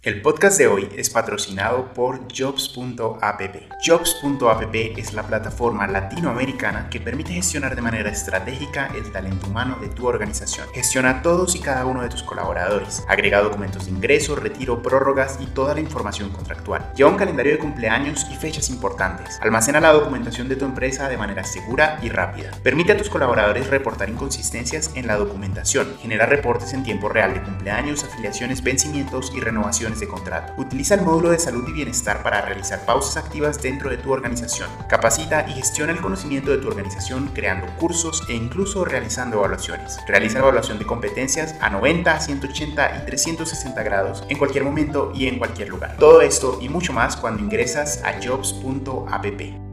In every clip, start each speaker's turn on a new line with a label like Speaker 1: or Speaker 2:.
Speaker 1: El podcast de hoy es patrocinado por Jobs.app. Jobs.app es la plataforma latinoamericana que permite gestionar de manera estratégica el talento humano de tu organización. Gestiona todos y cada uno de tus colaboradores. Agrega documentos de ingreso, retiro, prórrogas y toda la información contractual. Lleva un calendario de cumpleaños y fechas importantes. Almacena la documentación de tu empresa de manera segura y rápida. Permite a tus colaboradores reportar inconsistencias en la documentación. Genera reportes en tiempo real de cumpleaños, afiliaciones, vencimientos y renovaciones de contrato. Utiliza el módulo de salud y bienestar para realizar pausas activas dentro de tu organización. Capacita y gestiona el conocimiento de tu organización creando cursos e incluso realizando evaluaciones. Realiza evaluación de competencias a 90, 180 y 360 grados en cualquier momento y en cualquier lugar. Todo esto y mucho más cuando ingresas a jobs.app.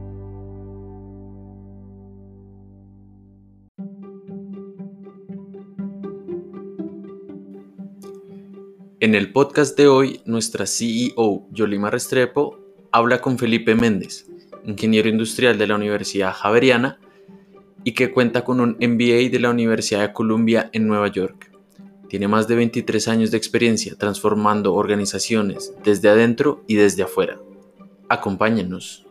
Speaker 2: En el podcast de hoy, nuestra CEO, Yolima Restrepo, habla con Felipe Méndez, ingeniero industrial de la Universidad Javeriana y que cuenta con un MBA de la Universidad de Columbia en Nueva York. Tiene más de 23 años de experiencia transformando organizaciones desde adentro y desde afuera. Acompáñenos.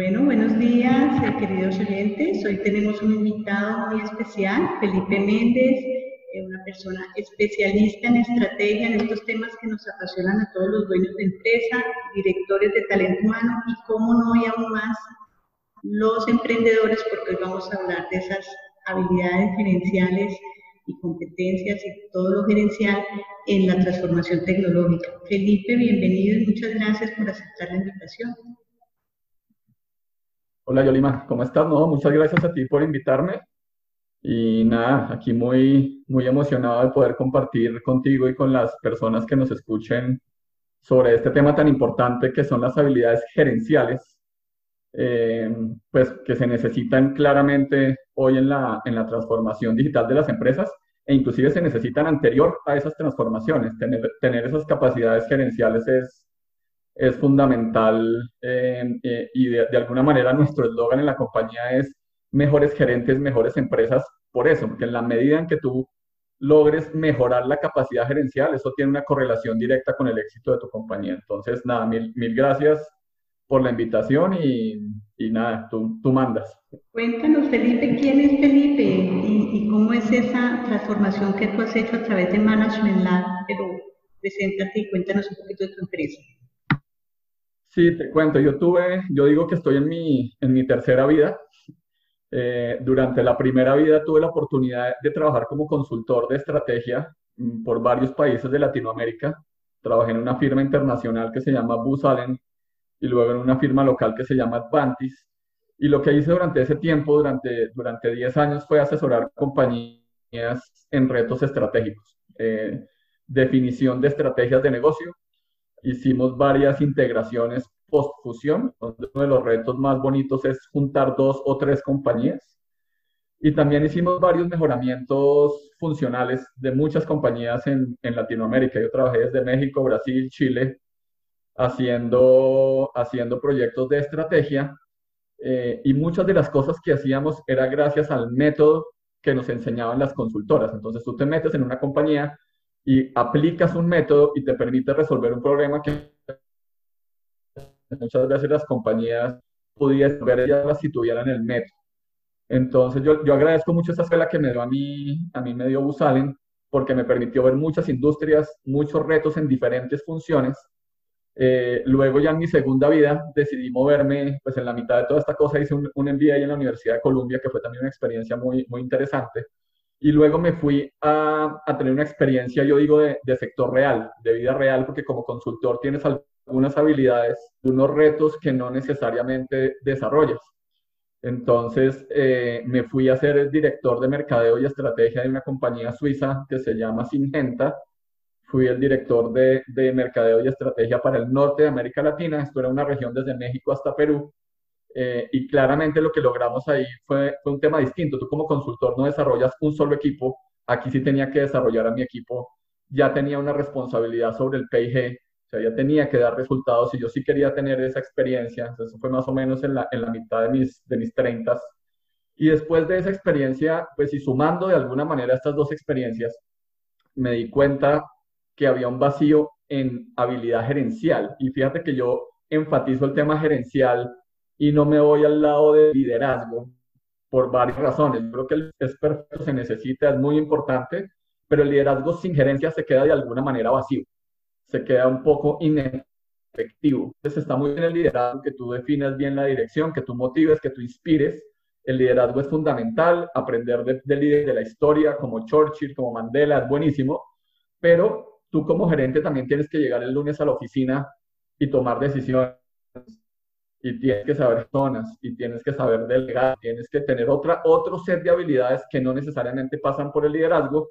Speaker 3: Bueno, buenos días, eh, queridos oyentes. Hoy tenemos un invitado muy especial, Felipe Méndez, eh, una persona especialista en estrategia, en estos temas que nos apasionan a todos los dueños de empresa, directores de talento humano y, cómo no, y aún más, los emprendedores, porque hoy vamos a hablar de esas habilidades gerenciales y competencias y todo lo gerencial en la transformación tecnológica. Felipe, bienvenido y muchas gracias por aceptar la invitación.
Speaker 4: Hola Yolima, ¿cómo estás? No, muchas gracias a ti por invitarme. Y nada, aquí muy, muy emocionado de poder compartir contigo y con las personas que nos escuchen sobre este tema tan importante que son las habilidades gerenciales, eh, pues que se necesitan claramente hoy en la, en la transformación digital de las empresas e inclusive se necesitan anterior a esas transformaciones. Tener, tener esas capacidades gerenciales es, es fundamental eh, eh, y de, alguna manera nuestro eslogan en la compañía es mejores gerentes, mejores empresas, por eso, porque en la medida en que tú logres mejorar la capacidad gerencial, eso tiene una correlación directa con el éxito de tu compañía. Entonces, nada, mil, mil gracias por la invitación y, y nada, tú, tú, mandas.
Speaker 3: Cuéntanos, Felipe, ¿quién es Felipe y, y, cómo es esa transformación que tú has hecho a través de Management Lab? Pero preséntate y cuéntanos un poquito de tu empresa.
Speaker 4: Sí, te cuento, yo tuve, yo digo que estoy en mi, en mi tercera vida. Eh, durante la primera vida tuve la oportunidad de trabajar como consultor de estrategia mm, por varios países de Latinoamérica. Trabajé en una firma internacional que se llama Booz Allen y luego en una firma local que se llama Advantis. Y lo que hice durante ese tiempo, durante, durante 10 años, fue asesorar compañías en retos estratégicos, eh, definición de estrategias de negocio hicimos varias integraciones post-fusión, uno de los retos más bonitos es juntar dos o tres compañías. Y también hicimos varios mejoramientos funcionales de muchas compañías en, en Latinoamérica. Yo trabajé desde México, Brasil, Chile, haciendo, haciendo proyectos de estrategia. Eh, y muchas de las cosas que hacíamos era gracias al método que nos enseñaban las consultoras. Entonces tú te metes en una compañía y aplicas un método y te permite resolver un problema que muchas veces las compañías pudieran ver ellas si tuvieran el método. Entonces yo, yo agradezco mucho esa escuela que me dio a mí, a mí me dio Busalen, porque me permitió ver muchas industrias, muchos retos en diferentes funciones. Eh, luego ya en mi segunda vida decidí moverme, pues en la mitad de toda esta cosa hice un, un MBA en la Universidad de Columbia, que fue también una experiencia muy, muy interesante. Y luego me fui a, a tener una experiencia, yo digo, de, de, sector real, de vida real, porque como consultor tienes algunas habilidades, unos retos que no necesariamente desarrollas. Entonces eh, me fui a ser el director de mercadeo y estrategia de una compañía suiza que se llama Singenta. Fui el director de, de mercadeo y estrategia para el norte de América Latina. Esto era una región desde México hasta Perú. Eh, y claramente lo que logramos ahí fue, fue, un tema distinto. Tú como consultor no desarrollas un solo equipo, aquí sí tenía que desarrollar a mi equipo, ya tenía una responsabilidad sobre el PIG, o sea, ya tenía que dar resultados y yo sí quería tener esa experiencia, entonces fue más o menos en la, en la mitad de mis, de mis 30 Y después de esa experiencia, pues y sumando de alguna manera estas dos experiencias, me di cuenta que había un vacío en habilidad gerencial. Y fíjate que yo enfatizo el tema gerencial y no me voy al lado de liderazgo por varias razones. Creo que el experto se necesita, es muy importante, pero el liderazgo sin gerencia se queda de alguna manera vacío, se queda un poco inefectivo. Entonces está muy bien el liderazgo, que tú definas bien la dirección, que tú motives, que tú inspires. El liderazgo es fundamental, aprender del de líder de la historia, como Churchill, como Mandela, es buenísimo, pero tú como gerente también tienes que llegar el lunes a la oficina y tomar decisiones y tienes que saber zonas y tienes que saber delegar, tienes que tener otra, otro set de habilidades que no necesariamente pasan por el liderazgo,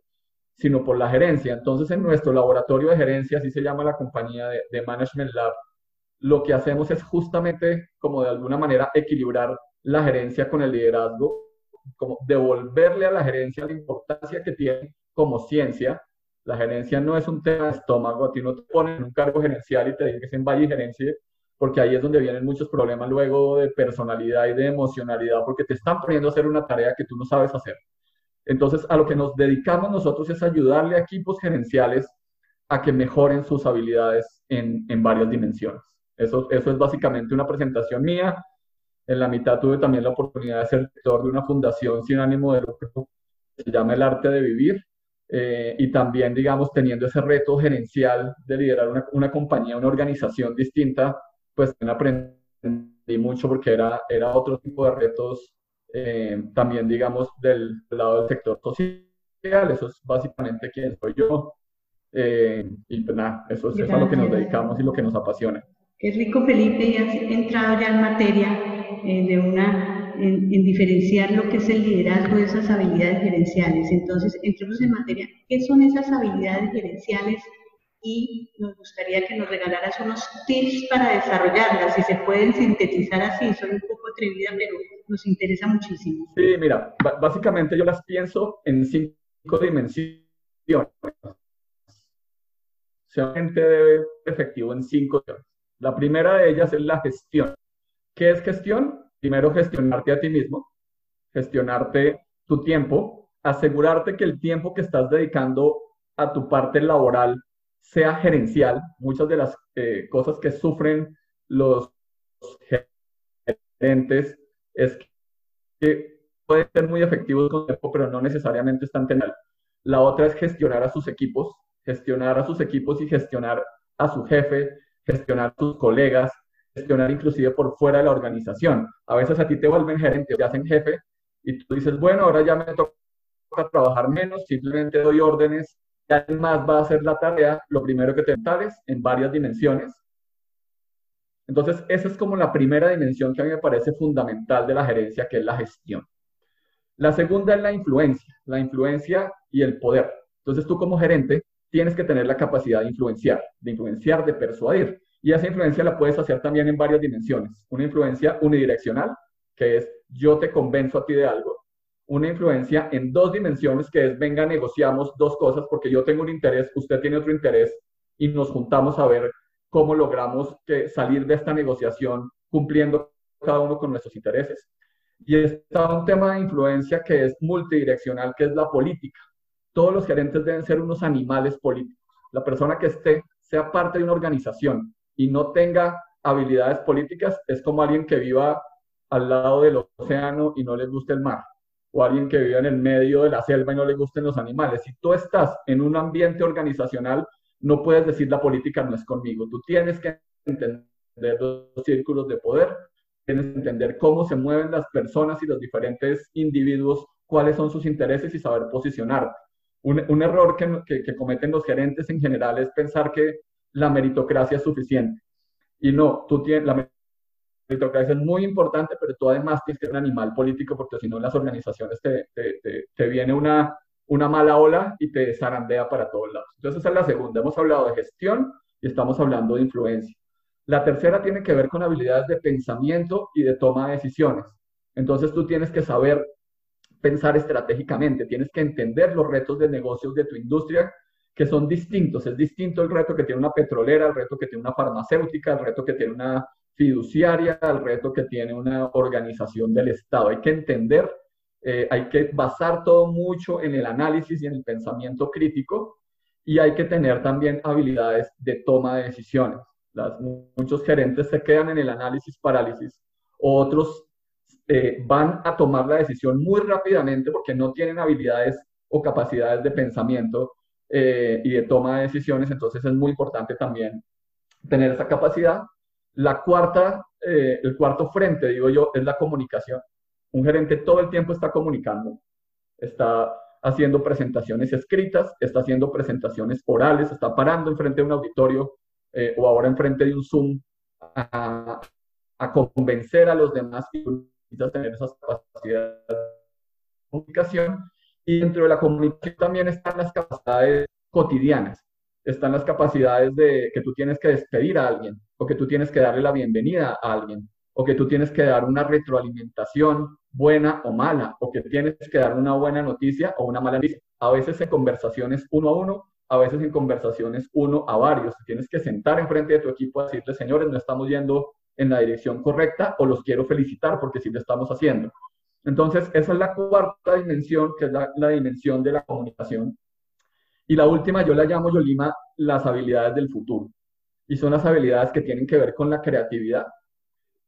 Speaker 4: sino por la gerencia. Entonces, en nuestro laboratorio de gerencia, así se llama la compañía de, de Management Lab, lo que hacemos es justamente como de alguna manera equilibrar la gerencia con el liderazgo, como devolverle a la gerencia la importancia que tiene como ciencia. La gerencia no es un tema de estómago, a ti no te ponen en un cargo gerencial y te dicen en Valle Gerencia porque ahí es donde vienen muchos problemas luego de personalidad y de emocionalidad, porque te están poniendo a hacer una tarea que tú no sabes hacer. Entonces, a lo que nos dedicamos nosotros es ayudarle a equipos gerenciales a que mejoren sus habilidades en, en varias dimensiones. Eso, eso es básicamente una presentación mía. En la mitad tuve también la oportunidad de ser director de una fundación sin ánimo de lucro que se llama El Arte de Vivir. Eh, y también, digamos, teniendo ese reto gerencial de liderar una, una compañía, una organización distinta, pues aprendí mucho porque era, era otro tipo de retos eh, también, digamos, del, lado del sector social. Eso es básicamente quién soy yo. Eh, y pues nada, eso, es a lo que nos dedicamos y lo que nos apasiona.
Speaker 3: Qué rico, Felipe, y has entrado ya en materia eh, de una, en, en, diferenciar lo que es el liderazgo de esas habilidades gerenciales. Entonces, entremos en materia, ¿qué son esas habilidades gerenciales y nos gustaría que nos regalaras unos tips para desarrollarlas, si se pueden sintetizar así, soy un poco atrevida, pero nos interesa muchísimo.
Speaker 4: Sí, mira, básicamente yo las pienso en cinco dimensiones. O gente debe efectivo en cinco dimensiones. La primera de ellas es la gestión. ¿Qué es gestión? Primero, gestionarte a ti mismo, gestionarte tu tiempo, asegurarte que el tiempo que estás dedicando a tu parte laboral sea gerencial. Muchas de las eh, cosas que sufren los gerentes es que pueden ser muy efectivos con tiempo, pero no necesariamente están teniendo. La otra es gestionar a sus equipos, gestionar a sus equipos y gestionar a su jefe, gestionar a sus colegas, gestionar inclusive por fuera de la organización. A veces a ti te vuelven gerente, te hacen jefe y tú dices, bueno, ahora ya me toca trabajar menos, simplemente doy órdenes además va a hacer la tarea, lo primero que te en varias dimensiones. Entonces, esa es como la primera dimensión que a mí me parece fundamental de la gerencia, que es la gestión. La segunda es la influencia, la influencia y el poder. Entonces, tú como gerente tienes que tener la capacidad de influenciar, de influenciar, de persuadir. Y esa influencia la puedes hacer también en varias dimensiones. Una influencia unidireccional, que es yo te convenzo a ti de algo, una influencia en dos dimensiones, que es, venga, negociamos dos cosas, porque yo tengo un interés, usted tiene otro interés, y nos juntamos a ver cómo logramos que salir de esta negociación cumpliendo cada uno con nuestros intereses. Y está un tema de influencia que es multidireccional, que es la política. Todos los gerentes deben ser unos animales políticos. La persona que esté, sea parte de una organización y no tenga habilidades políticas, es como alguien que viva al lado del océano y no le guste el mar o alguien que vive en el medio de la selva y no le gusten los animales. Si tú estás en un ambiente organizacional, no puedes decir la política no es conmigo. Tú tienes que entender los círculos de poder, tienes que entender cómo se mueven las personas y los diferentes individuos, cuáles son sus intereses y saber posicionar. Un, un error que, que, cometen los gerentes en general es pensar que la meritocracia es suficiente. Y no, tú tienes, la meritocracia es muy importante, pero tú además tienes que ser un animal político porque si no en las organizaciones te, te, te, viene una, una mala ola y te zarandea para todos lados. Entonces esa es la segunda. Hemos hablado de gestión y estamos hablando de influencia. La tercera tiene que ver con habilidades de pensamiento y de toma de decisiones. Entonces tú tienes que saber pensar estratégicamente, tienes que entender los retos de negocios de tu industria que son distintos. Es distinto el reto que tiene una petrolera, el reto que tiene una farmacéutica, el reto que tiene una fiduciaria al reto que tiene una organización del Estado. Hay que entender eh, hay que basar todo mucho en el análisis y en el pensamiento crítico y hay que tener también habilidades de toma de decisiones. Muchos gerentes se quedan en el análisis parálisis, otros eh, van a tomar la decisión muy rápidamente porque no tienen habilidades o capacidades de pensamiento eh, y de toma de decisiones, entonces es muy importante también tener esa capacidad. La cuarta, eh, el cuarto frente, digo yo, es la comunicación. Un gerente todo el tiempo está comunicando, está haciendo presentaciones escritas, está haciendo presentaciones orales, está parando enfrente de un auditorio eh, o ahora enfrente de un Zoom a, convencer a los demás necesitas tener esas capacidades de comunicación. Y dentro de la comunicación también están las capacidades cotidianas, están las capacidades de que tú tienes que despedir a alguien o que tú tienes que darle la bienvenida a alguien o que tú tienes que dar una retroalimentación buena o mala, o que tienes que dar una buena noticia o una mala noticia. A veces en conversaciones uno a uno, a veces en conversaciones uno a varios. Tienes que sentar enfrente de tu equipo a decirle, señores, no estamos yendo en la dirección correcta o los quiero felicitar porque sí lo estamos haciendo. Entonces, esa es la cuarta dimensión, que es la, la dimensión de la comunicación. Y la última yo la llamo, Yolima, las habilidades del futuro. Y son las habilidades que tienen que ver con la creatividad,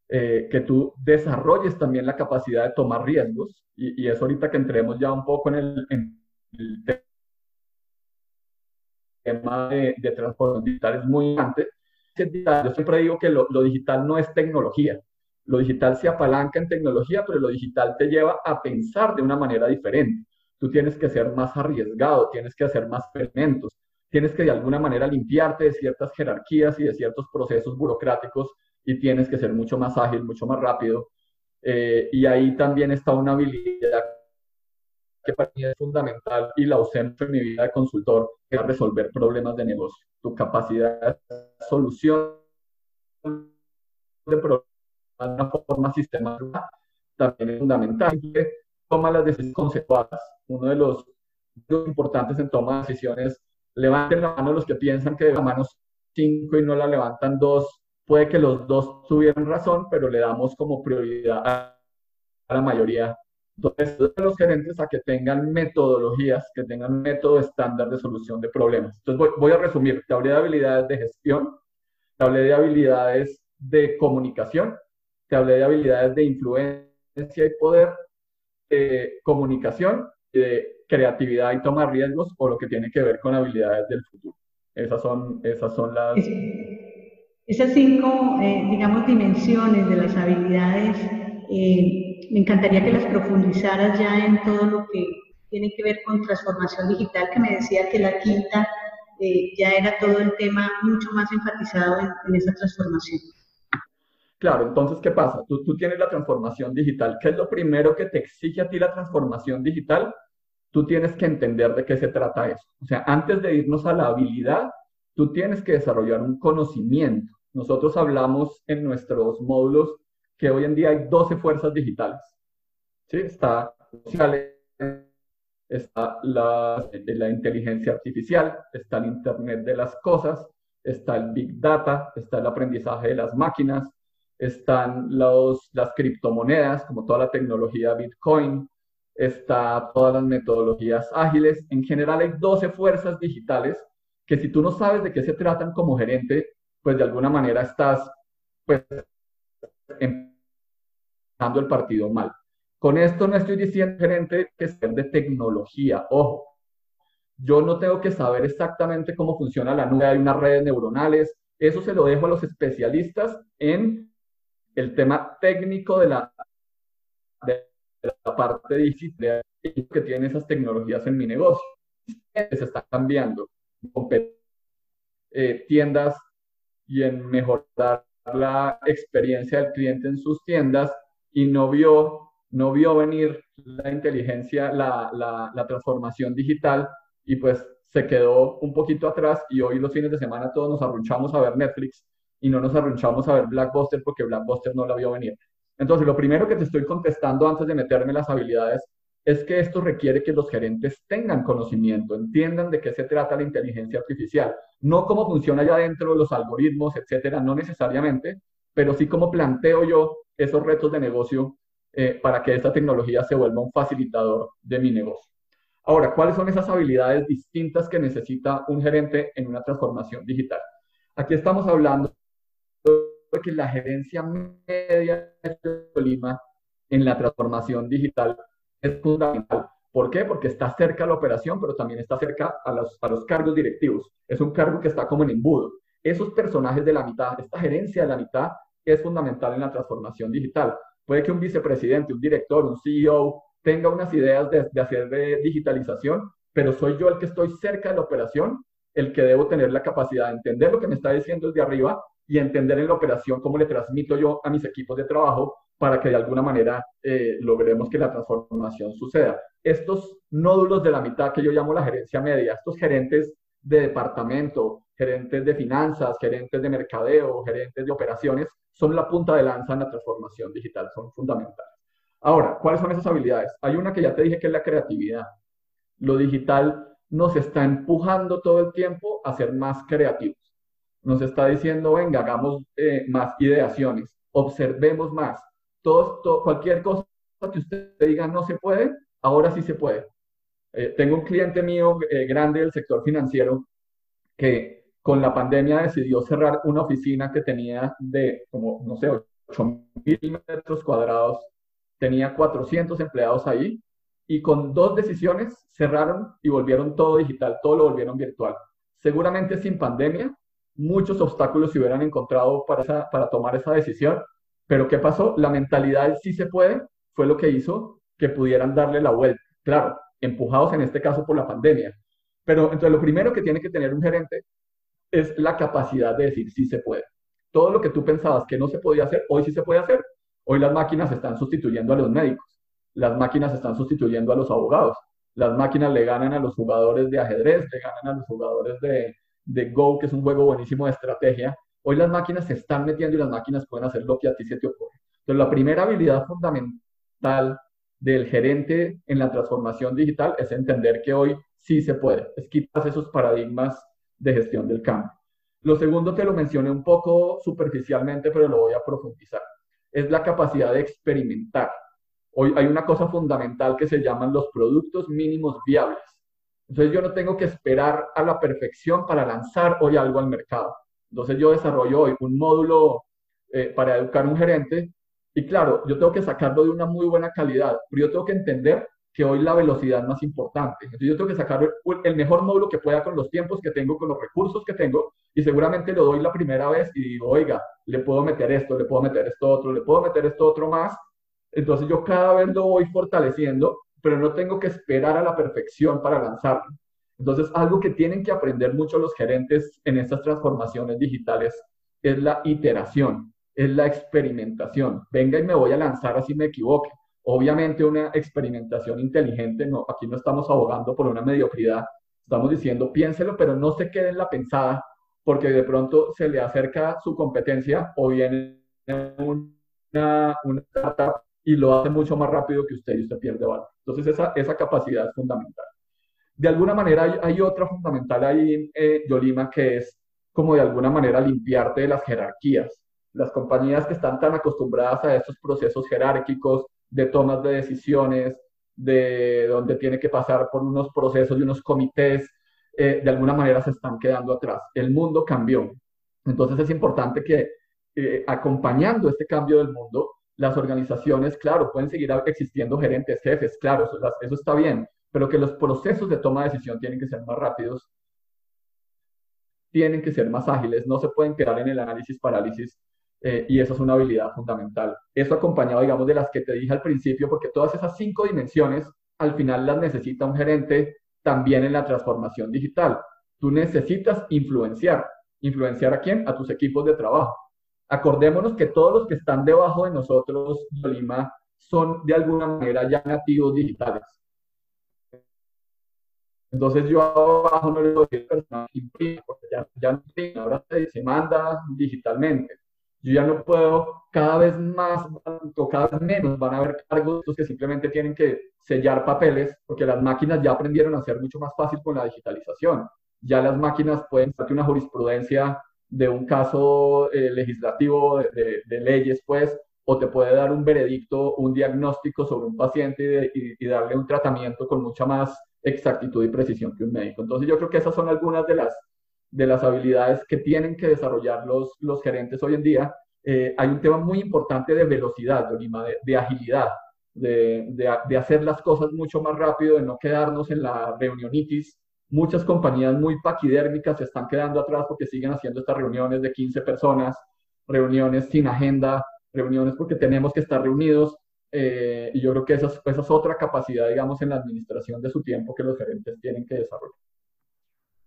Speaker 4: eh, que tú desarrolles también la capacidad de tomar riesgos, y, y ahorita que entremos ya un poco en el, tema de, de transformación digital es muy importante. Yo siempre digo que lo, lo, digital no es tecnología. Lo digital se apalanca en tecnología, pero lo digital te lleva a pensar de una manera diferente. Tú tienes que ser más arriesgado, tienes que hacer más experimentos, tienes que de alguna manera limpiarte de ciertas jerarquías y de ciertos procesos burocráticos y tienes que ser mucho más ágil, mucho más rápido. Eh, y ahí también está una habilidad que para mí es fundamental y la usé en mi vida de consultor, es resolver problemas de negocio. Tu capacidad de solución de problemas de una forma sistemática también es fundamental. Toma las decisiones consecuadas. Uno de los, importantes en toma de decisiones, levanten la mano los que piensan que de la mano 5 y no la levantan dos puede que los dos tuvieran razón, pero le damos como prioridad a, la mayoría. Entonces, los gerentes a que tengan metodologías, que tengan método estándar de solución de problemas. Entonces, voy, a resumir. Te hablé de habilidades de gestión, te hablé de habilidades de comunicación, te hablé de habilidades de influencia y poder, de comunicación, de creatividad y tomar riesgos, o lo que tiene que ver con habilidades del futuro. Esas son, esas son las...
Speaker 3: Esas cinco, eh, digamos, dimensiones de las habilidades, eh, me encantaría que las profundizaras ya en todo lo que tiene que ver con transformación digital, que me decía que la quinta eh, ya era todo el tema mucho más enfatizado en, esa transformación.
Speaker 4: Claro, entonces, ¿qué pasa? Tú, tú tienes la transformación digital. ¿Qué es lo primero que te exige a ti la transformación digital? Tú tienes que entender de qué se trata eso. O sea, antes de irnos a la habilidad, tú tienes que desarrollar un conocimiento. Nosotros hablamos en nuestros módulos que hoy en día hay 12 fuerzas digitales. ¿Sí? Está, está la, la inteligencia artificial, está el Internet de las cosas, está el Big Data, está el aprendizaje de las máquinas, están los, las criptomonedas, como toda la tecnología Bitcoin, está todas las metodologías ágiles. En general hay 12 fuerzas digitales que si tú no sabes de qué se tratan como gerente, pues de alguna manera estás pues empezando el partido mal. Con esto no estoy diciendo, gerente, que ser de tecnología. Ojo, yo no tengo que saber exactamente cómo funciona la nube, hay unas redes neuronales. Eso se lo dejo a los especialistas en el tema técnico de la, de la parte digital que tiene esas tecnologías en mi negocio. Se está cambiando. Eh, tiendas y en mejorar la experiencia del cliente en sus tiendas y no vio, no vio venir la inteligencia, la, la, la transformación digital y pues se quedó un poquito atrás y hoy los fines de semana todos nos arrunchamos a ver Netflix y no nos arrunchamos a ver Blackbuster porque Blackbuster no la vio venir. Entonces, lo primero que te estoy contestando antes de meterme las habilidades es que esto requiere que los gerentes tengan conocimiento, entiendan de qué se trata la inteligencia artificial, no cómo funciona allá dentro los algoritmos, etcétera, no necesariamente, pero sí cómo planteo yo esos retos de negocio eh, para que esta tecnología se vuelva un facilitador de mi negocio. Ahora, ¿cuáles son esas habilidades distintas que necesita un gerente en una transformación digital? Aquí estamos hablando de que la gerencia media de Lima en la transformación digital es fundamental. ¿Por qué? Porque está cerca a la operación, pero también está cerca a los, a los cargos directivos. Es un cargo que está como en embudo. Esos personajes de la mitad, esta gerencia de la mitad, es fundamental en la transformación digital. Puede que un vicepresidente, un director, un CEO tenga unas ideas de, de hacer de digitalización, pero soy yo el que estoy cerca de la operación, el que debo tener la capacidad de entender lo que me está diciendo desde arriba y entender en la operación cómo le transmito yo a mis equipos de trabajo para que de alguna manera eh, logremos que la transformación suceda. Estos nódulos de la mitad que yo llamo la gerencia media, estos gerentes de departamento, gerentes de finanzas, gerentes de mercadeo, gerentes de operaciones, son la punta de lanza en la transformación digital, son fundamentales. Ahora, ¿cuáles son esas habilidades? Hay una que ya te dije que es la creatividad. Lo digital nos está empujando todo el tiempo a ser más creativos. Nos está diciendo, venga, hagamos eh, más ideaciones, observemos más. Todo, cualquier cosa que usted diga no se puede, ahora sí se puede. Eh, tengo un cliente mío eh, grande del sector financiero que con la pandemia decidió cerrar una oficina que tenía de como, no sé, 8 mil metros cuadrados tenía 400 empleados ahí y con dos decisiones cerraron y volvieron todo digital, todo lo volvieron virtual. Seguramente sin pandemia, muchos obstáculos se hubieran encontrado para, para tomar esa decisión, pero ¿qué pasó? La mentalidad del sí se puede fue lo que hizo que pudieran darle la vuelta. Claro, empujados en este caso por la pandemia. Pero entonces lo primero que tiene que tener un gerente es la capacidad de decir sí se puede. Todo lo que tú pensabas que no se podía hacer, hoy sí se puede hacer Hoy las máquinas están sustituyendo a los médicos, las máquinas están sustituyendo a los abogados, las máquinas le ganan a los jugadores de ajedrez, le ganan a los jugadores de, de Go, que es un juego buenísimo de estrategia. Hoy las máquinas se están metiendo y las máquinas pueden hacer lo que a ti se te ocurre. Entonces, la primera habilidad fundamental del gerente en la transformación digital es entender que hoy sí se puede, es quitar esos paradigmas de gestión del cambio. Lo segundo te lo mencioné un poco superficialmente, pero lo voy a profundizar es la capacidad de experimentar. Hoy hay una cosa fundamental que se llaman los productos mínimos viables. Entonces yo no tengo que esperar a la perfección para lanzar hoy algo al mercado. Entonces yo desarrollo hoy un módulo eh, para educar a un gerente y claro, yo tengo que sacarlo de una muy buena calidad, pero yo tengo que entender que hoy la velocidad es más importante. Entonces yo tengo que sacar el mejor módulo que pueda con los tiempos que tengo, con los recursos que tengo, y seguramente lo doy la primera vez y digo, oiga, le puedo meter esto, le puedo meter esto otro, le puedo meter esto otro más. Entonces yo cada vez lo voy fortaleciendo, pero no tengo que esperar a la perfección para lanzarlo. Entonces algo que tienen que aprender mucho los gerentes en estas transformaciones digitales es la iteración, es la experimentación. Venga y me voy a lanzar así me equivoque Obviamente una experimentación inteligente, aquí no estamos abogando por una mediocridad, estamos diciendo piénselo, pero no se quede en la pensada, porque de pronto se le acerca su competencia o viene una, una startup y lo hace mucho más rápido que usted y usted pierde valor. Entonces esa, esa capacidad es fundamental. De alguna manera hay, otra fundamental ahí, eh, Yolima, que es como de alguna manera limpiarte de las jerarquías. Las compañías que están tan acostumbradas a estos procesos jerárquicos, de tomas de decisiones, de donde tiene que pasar por unos procesos y unos comités, eh, de alguna manera se están quedando atrás. El mundo cambió. Entonces es importante que eh, acompañando este cambio del mundo, las organizaciones, claro, pueden seguir existiendo gerentes, jefes, claro, eso, está bien, pero que los procesos de toma de decisión tienen que ser más rápidos, tienen que ser más ágiles, no se pueden quedar en el análisis parálisis eh, y eso es una habilidad fundamental. Eso acompañado, digamos, de las que te dije al principio, porque todas esas cinco dimensiones al final las necesita un gerente también en la transformación digital. Tú necesitas influenciar. ¿Influenciar a quién? A tus equipos de trabajo. Acordémonos que todos los que están debajo de nosotros, Lima, son de alguna manera ya nativos digitales. Entonces yo abajo no le doy personal porque ya, ya ahora se manda digitalmente yo ya no puedo, cada vez más o cada vez menos van a haber cargos que simplemente tienen que sellar papeles, porque las máquinas ya aprendieron a ser mucho más fácil con la digitalización. Ya las máquinas pueden hacer una jurisprudencia de un caso eh, legislativo de, leyes, pues, o te puede dar un veredicto, un diagnóstico sobre un paciente y, darle un tratamiento con mucha más exactitud y precisión que un médico. Entonces yo creo que esas son algunas de las, de las habilidades que tienen que desarrollar los, los gerentes hoy en día. Eh, hay un tema muy importante de velocidad, de, de agilidad, de, de, de, hacer las cosas mucho más rápido, de no quedarnos en la reunionitis. Muchas compañías muy paquidérmicas se están quedando atrás porque siguen haciendo estas reuniones de 15 personas, reuniones sin agenda, reuniones porque tenemos que estar reunidos. Eh, y yo creo que esa es, esa es otra capacidad, digamos, en la administración de su tiempo que los gerentes tienen que desarrollar.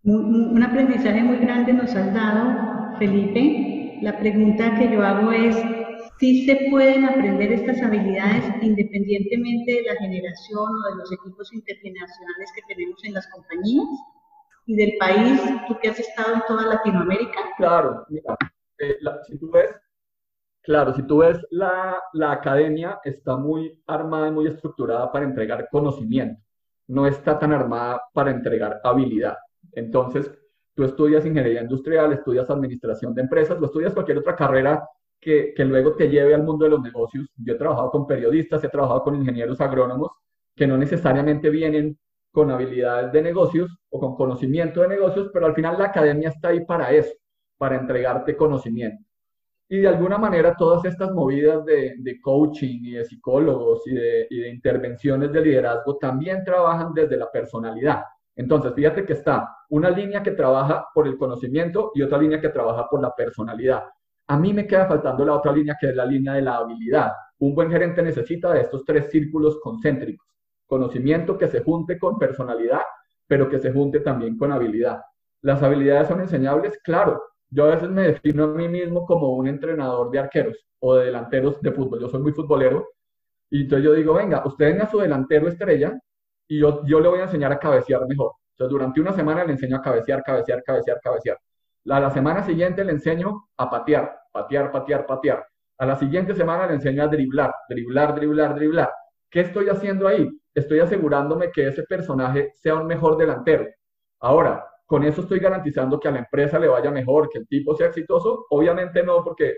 Speaker 3: Un aprendizaje muy grande nos has dado, Felipe. La pregunta que yo hago es, ¿sí se pueden aprender estas habilidades independientemente de la generación o de los equipos internacionales que tenemos en las compañías? ¿Y del país, tú que has estado en toda Latinoamérica?
Speaker 4: Claro, mira, eh, si tú ves, Claro, si tú ves la, la, academia está muy armada y muy estructurada para entregar conocimiento, no está tan armada para entregar habilidad. Entonces, tú estudias ingeniería industrial, estudias administración de empresas, o estudias cualquier otra carrera que, luego te lleve al mundo de los negocios. Yo he trabajado con periodistas, he trabajado con ingenieros agrónomos que no necesariamente vienen con habilidades de negocios o con conocimiento de negocios, pero al final la academia está ahí para eso, para entregarte conocimiento. Y de alguna manera todas estas movidas de, de coaching y de psicólogos y de, y de, intervenciones de liderazgo también trabajan desde la personalidad. Entonces, fíjate que está una línea que trabaja por el conocimiento y otra línea que trabaja por la personalidad. A mí me queda faltando la otra línea que es la línea de la habilidad. Un buen gerente necesita de estos tres círculos concéntricos. Conocimiento que se junte con personalidad, pero que se junte también con habilidad. ¿Las habilidades son enseñables? Claro, yo a veces me defino a mí mismo como un entrenador de arqueros o de delanteros de fútbol. Yo soy muy futbolero. Y entonces yo digo, venga, usted venga a su delantero estrella y yo, yo le voy a enseñar a cabecear mejor. Entonces durante una semana le enseño a cabecear, cabecear, cabecear, cabecear. A la semana siguiente le enseño a patear, patear, patear, patear. A la siguiente semana le enseño a driblar, driblar, driblar, driblar. ¿Qué estoy haciendo ahí? Estoy asegurándome que ese personaje sea un mejor delantero. Ahora, con eso estoy garantizando que a la empresa le vaya mejor, que el tipo sea exitoso. Obviamente no, porque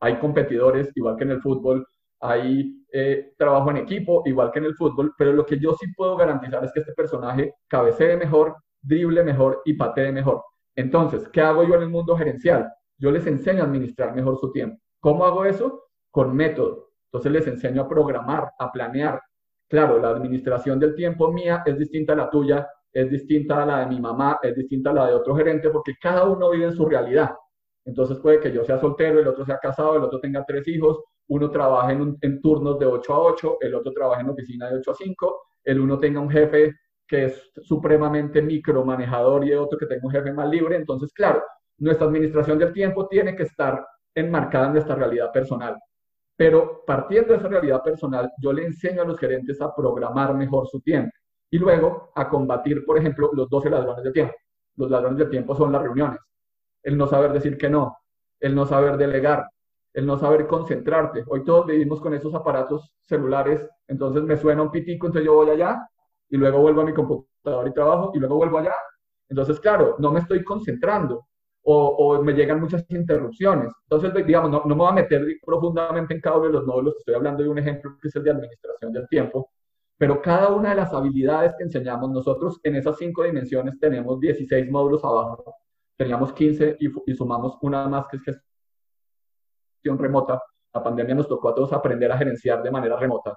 Speaker 4: hay competidores, igual que en el fútbol, hay eh, trabajo en equipo, igual que en el fútbol, pero lo que yo sí puedo garantizar es que este personaje cabecee mejor, drible mejor y patee mejor. Entonces, ¿qué hago yo en el mundo gerencial? Yo les enseño a administrar mejor su tiempo. ¿Cómo hago eso? Con método. Entonces les enseño a programar, a planear. Claro, la administración del tiempo mía es distinta a la tuya, es distinta a la de mi mamá, es distinta a la de otro gerente, porque cada uno vive en su realidad. Entonces puede que yo sea soltero, el otro sea casado, el otro tenga tres hijos, uno trabaje en, turnos de 8 a 8, el otro trabaje en oficina de 8 a 5, el uno tenga un jefe que es supremamente micromanejador y otro que tenga un jefe más libre. Entonces, claro, nuestra administración del tiempo tiene que estar enmarcada en nuestra realidad personal. Pero partiendo de esa realidad personal, yo le enseño a los gerentes a programar mejor su tiempo y luego a combatir, por ejemplo, los 12 ladrones de tiempo. Los ladrones de tiempo son las reuniones, el no saber decir que no, el no saber delegar, el no saber concentrarte. Hoy todos vivimos con esos aparatos celulares, entonces me suena un pitico, entonces yo voy allá y luego vuelvo a mi computador y trabajo y luego vuelvo allá. Entonces, claro, no me estoy concentrando o, o me llegan muchas interrupciones. Entonces, digamos, no, no, me voy a meter profundamente en cada uno de los módulos, estoy hablando de un ejemplo que es el de administración del tiempo, pero cada una de las habilidades que enseñamos nosotros en esas cinco dimensiones tenemos 16 módulos abajo. Teníamos 15 y, sumamos una más que es gestión remota. La pandemia nos tocó a todos aprender a gerenciar de manera remota.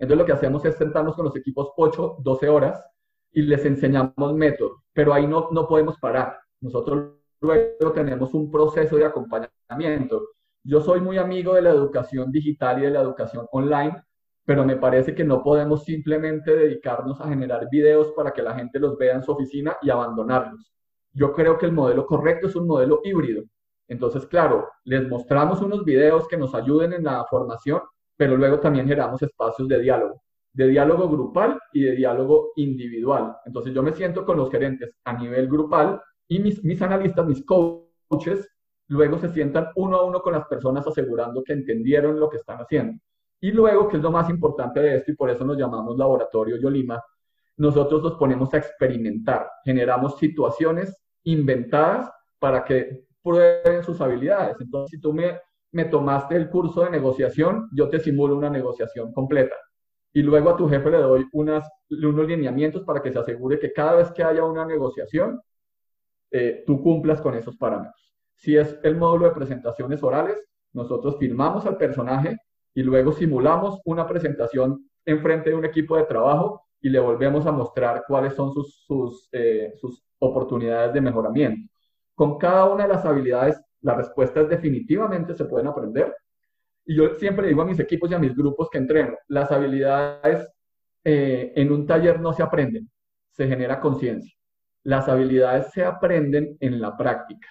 Speaker 4: Entonces lo que hacemos es sentarnos con los equipos 8, 12 horas y les enseñamos métodos, pero ahí no, no podemos parar. Nosotros luego tenemos un proceso de acompañamiento. Yo soy muy amigo de la educación digital y de la educación online pero me parece que no podemos simplemente dedicarnos a generar videos para que la gente los vea en su oficina y abandonarlos. Yo creo que el modelo correcto es un modelo híbrido. Entonces, claro, les mostramos unos videos que nos ayuden en la formación, pero luego también generamos espacios de diálogo, de diálogo grupal y de diálogo individual. Entonces, yo me siento con los gerentes a nivel grupal y mis, mis analistas, mis coaches, luego se sientan uno a uno con las personas asegurando que entendieron lo que están haciendo. Y luego, que es lo más importante de esto, y por eso nos llamamos Laboratorio Yolima, nosotros nos ponemos a experimentar, generamos situaciones inventadas para que prueben sus habilidades. Entonces, si tú me, me tomaste el curso de negociación, yo te simulo una negociación completa. Y luego a tu jefe le doy unos lineamientos para que se asegure que cada vez que haya una negociación, eh, tú cumplas con esos parámetros. Si es el módulo de presentaciones orales, nosotros filmamos al personaje y luego simulamos una presentación en frente de un equipo de trabajo y le volvemos a mostrar cuáles son sus, sus, eh, sus oportunidades de mejoramiento. Con cada una de las habilidades, las respuestas definitivamente se pueden aprender. Y yo siempre digo a mis equipos y a mis grupos que entreno, las habilidades eh, en un taller no se aprenden, se genera conciencia. Las habilidades se aprenden en la práctica.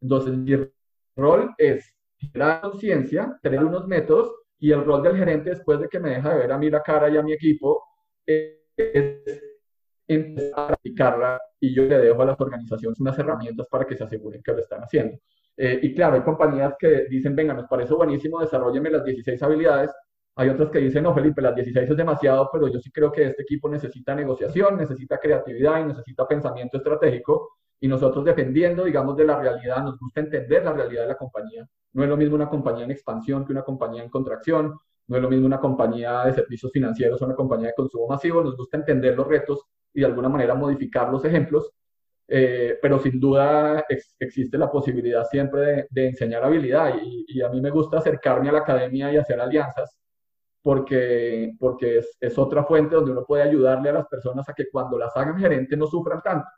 Speaker 4: Entonces, mi rol es generar conciencia, tener unos métodos y el rol del gerente después de que me deja de ver a mí la cara y a mi equipo es empezar a y yo le dejo a las organizaciones unas herramientas para que se aseguren que lo están haciendo. Eh, y claro, hay compañías que dicen, venga, nos parece buenísimo, desarrolleme las 16 habilidades. Hay otras que dicen, no, Felipe, las 16 es demasiado, pero yo sí creo que este equipo necesita negociación, necesita creatividad y necesita pensamiento estratégico. Y nosotros, dependiendo, digamos, de la realidad, nos gusta entender la realidad de la compañía. No es lo mismo una compañía en expansión que una compañía en contracción. No es lo mismo una compañía de servicios financieros o una compañía de consumo masivo. Nos gusta entender los retos y de alguna manera modificar los ejemplos. Eh, pero sin duda existe la posibilidad siempre de, enseñar habilidad y, a mí me gusta acercarme a la academia y hacer alianzas porque, porque es, es, otra fuente donde uno puede ayudarle a las personas a que cuando las hagan gerente no sufran tanto.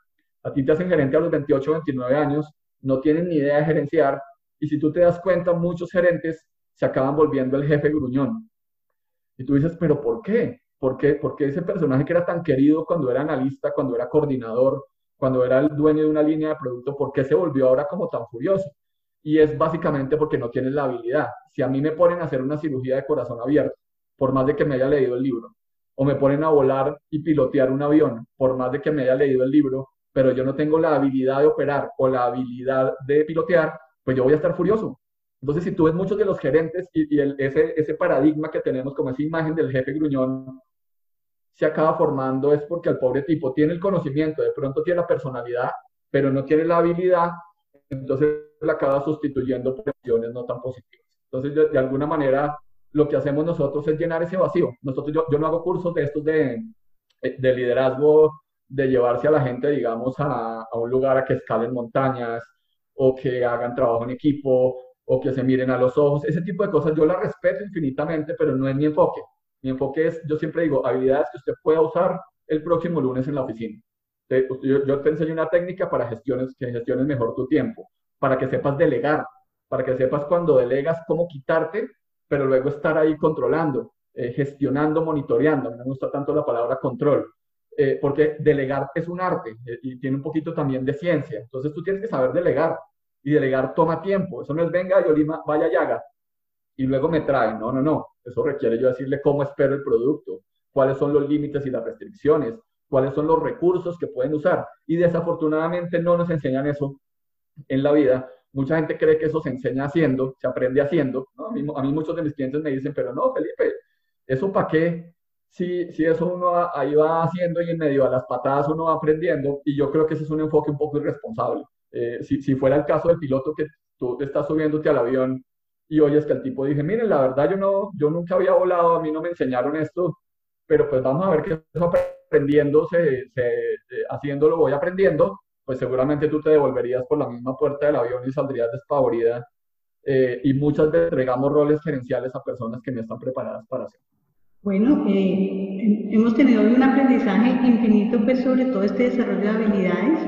Speaker 4: A ti te hacen gerente a los 28, 29 años, no tienen ni idea de gerenciar y si tú te das cuenta, muchos gerentes se acaban volviendo el jefe gruñón. Y tú dices, pero ¿por qué? ¿Por qué? Porque ese personaje que era tan querido cuando era analista, cuando era coordinador, cuando era el dueño de una línea de producto, ¿por qué se volvió ahora como tan furioso? Y es básicamente porque no tienes la habilidad. Si a mí me ponen a hacer una cirugía de corazón abierto, por más de que me haya leído el libro, o me ponen a volar y pilotear un avión, por más de que me haya leído el libro, pero yo no tengo la habilidad de operar o la habilidad de pilotear, pues yo voy a estar furioso. Entonces, si tú ves muchos de los gerentes y, ese, ese paradigma que tenemos como esa imagen del jefe gruñón, se acaba formando es porque el pobre tipo tiene el conocimiento, de pronto tiene la personalidad, pero no tiene la habilidad, entonces la acaba sustituyendo por acciones no tan positivas. Entonces, de, alguna manera, lo que hacemos nosotros es llenar ese vacío. Nosotros, yo, yo no hago cursos de estos de, de liderazgo, de llevarse a la gente, digamos, a, a un lugar a que escalen montañas, o que hagan trabajo en equipo o que se miren a los ojos. Ese tipo de cosas yo las respeto infinitamente, pero no es mi enfoque. Mi enfoque es, yo siempre digo, habilidades que usted pueda usar el próximo lunes en la oficina. Yo, te enseño una técnica para gestiones, que gestiones mejor tu tiempo, para que sepas delegar, para que sepas cuando delegas cómo quitarte, pero luego estar ahí controlando, eh, gestionando, monitoreando. Me gusta tanto la palabra control. Eh, porque delegar es un arte eh, y tiene un poquito también de ciencia. Entonces tú tienes que saber delegar y delegar toma tiempo. Eso no es venga, Yolima, vaya y haga y luego me trae. No, no, no. Eso requiere yo decirle cómo espero el producto, cuáles son los límites y las restricciones, cuáles son los recursos que pueden usar. Y desafortunadamente no nos enseñan eso en la vida. Mucha gente cree que eso se enseña haciendo, se aprende haciendo. A, mí, a mí muchos de mis clientes me dicen, pero no, Felipe, ¿eso para qué? si, si eso uno ahí va haciendo y en medio a las patadas uno va aprendiendo, y yo creo que ese es un enfoque un poco irresponsable. Eh, si, si, fuera el caso del piloto que tú estás subiéndote al avión y oyes que el tipo dice, miren, la verdad yo, no, yo nunca había volado, a mí no me enseñaron esto, pero pues vamos a ver qué eso aprendiendo, se, se, eh, haciéndolo voy aprendiendo, pues seguramente tú te devolverías por la misma puerta del avión y saldrías despavorida. Eh, y muchas veces entregamos roles gerenciales a personas que no están preparadas para hacerlo.
Speaker 3: Bueno, eh, hemos tenido un aprendizaje infinito pues, sobre todo este desarrollo de habilidades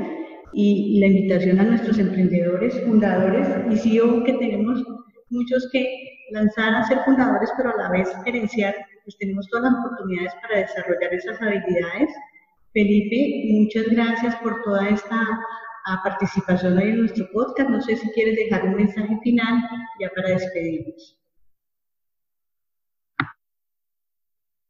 Speaker 3: y, la invitación a nuestros emprendedores, fundadores y CEO que tenemos muchos que lanzar a ser fundadores, pero a la vez gerenciar, pues tenemos todas las oportunidades para desarrollar esas habilidades. Felipe, muchas gracias por toda esta ah, participación hoy en nuestro podcast. No sé si quieres dejar un mensaje final ya para despedirnos.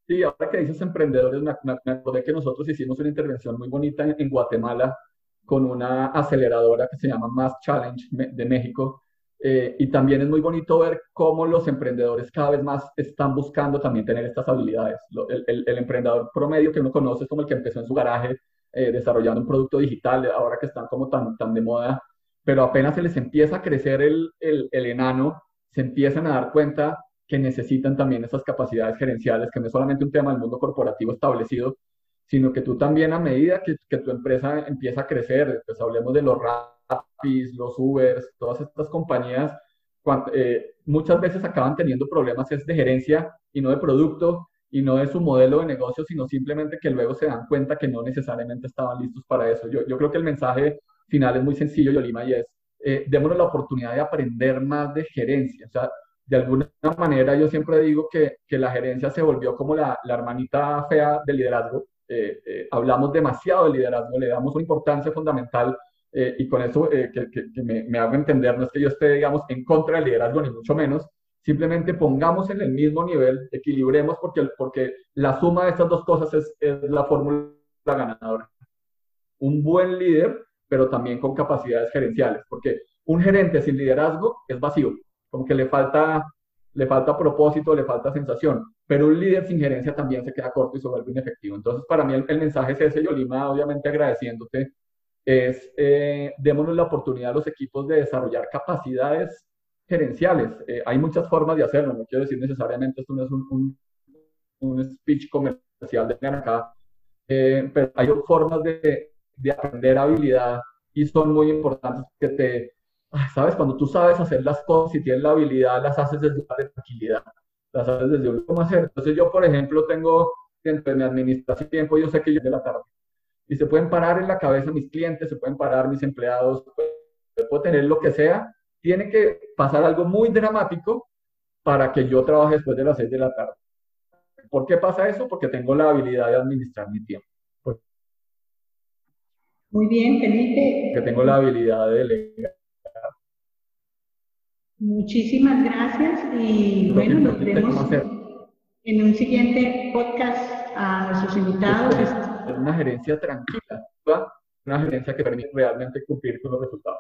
Speaker 4: Sí, ahora que dices emprendedores, me, acordé que nosotros hicimos una intervención muy bonita en, Guatemala con una aceleradora que se llama Mass Challenge de México. Eh, y también es muy bonito ver cómo los emprendedores cada vez más están buscando también tener estas habilidades. el, el, emprendedor promedio que uno conoce es como el que empezó en su garaje eh, desarrollando un producto digital, ahora que están como tan, tan de moda, pero apenas se les empieza a crecer el, el, el enano, se empiezan a dar cuenta que necesitan también esas capacidades gerenciales, que no es solamente un tema del mundo corporativo establecido, sino que tú también a medida que, que tu empresa empieza a crecer, pues hablemos de los Rapis, los Ubers, todas estas compañías, eh, muchas veces acaban teniendo problemas es de gerencia y no de producto y no de su modelo de negocio, sino simplemente que luego se dan cuenta que no necesariamente estaban listos para eso. Yo, yo creo que el mensaje final es muy sencillo, Yolima, y es, eh, démonos la oportunidad de aprender más de gerencia. O sea, de alguna manera yo siempre digo que, que la gerencia se volvió como la, la hermanita fea del liderazgo. Eh, eh, hablamos demasiado de liderazgo, le damos una importancia fundamental eh, y con eso que, que, me, me, hago entender, no es que yo esté, digamos, en contra del liderazgo, ni mucho menos, simplemente pongamos en el mismo nivel, equilibremos, porque, porque la suma de estas dos cosas es, es la fórmula ganadora. Un buen líder, pero también con capacidades gerenciales, porque un gerente sin liderazgo es vacío, como que le falta, le falta propósito, le falta sensación, pero un líder sin gerencia también se queda corto y se vuelve inefectivo. Entonces, para mí el, mensaje es ese, Yolima, obviamente agradeciéndote, es eh, démonos la oportunidad a los equipos de desarrollar capacidades gerenciales. Eh, hay muchas formas de hacerlo, no quiero decir necesariamente esto no es un, un, un speech comercial de acá, eh, pero hay formas de, de aprender habilidad y son muy importantes que te ¿sabes? Cuando tú sabes hacer las cosas y tienes la habilidad, las haces desde una tranquilidad, las haces desde un cómo hacer. Entonces yo, por ejemplo, tengo dentro de mi administración tiempo, yo sé que yo de la tarde. Y se pueden parar en la cabeza mis clientes, se pueden parar mis empleados, puedo tener lo que sea. Tiene que pasar algo muy dramático para que yo trabaje después de las seis de la tarde. ¿Por qué pasa eso? Porque tengo la habilidad de administrar mi tiempo.
Speaker 3: Muy bien, Felipe.
Speaker 4: Que tengo la habilidad de delegar.
Speaker 3: Muchísimas gracias y bueno, nos vemos en un siguiente podcast a nuestros invitados.
Speaker 4: Una gerencia tranquila, una gerencia que permite realmente cumplir con los resultados.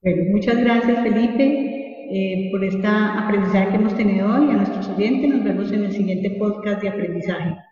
Speaker 3: Bueno, muchas gracias Felipe eh, por esta aprendizaje que hemos tenido hoy. A nuestros oyentes nos vemos en el siguiente podcast de aprendizaje.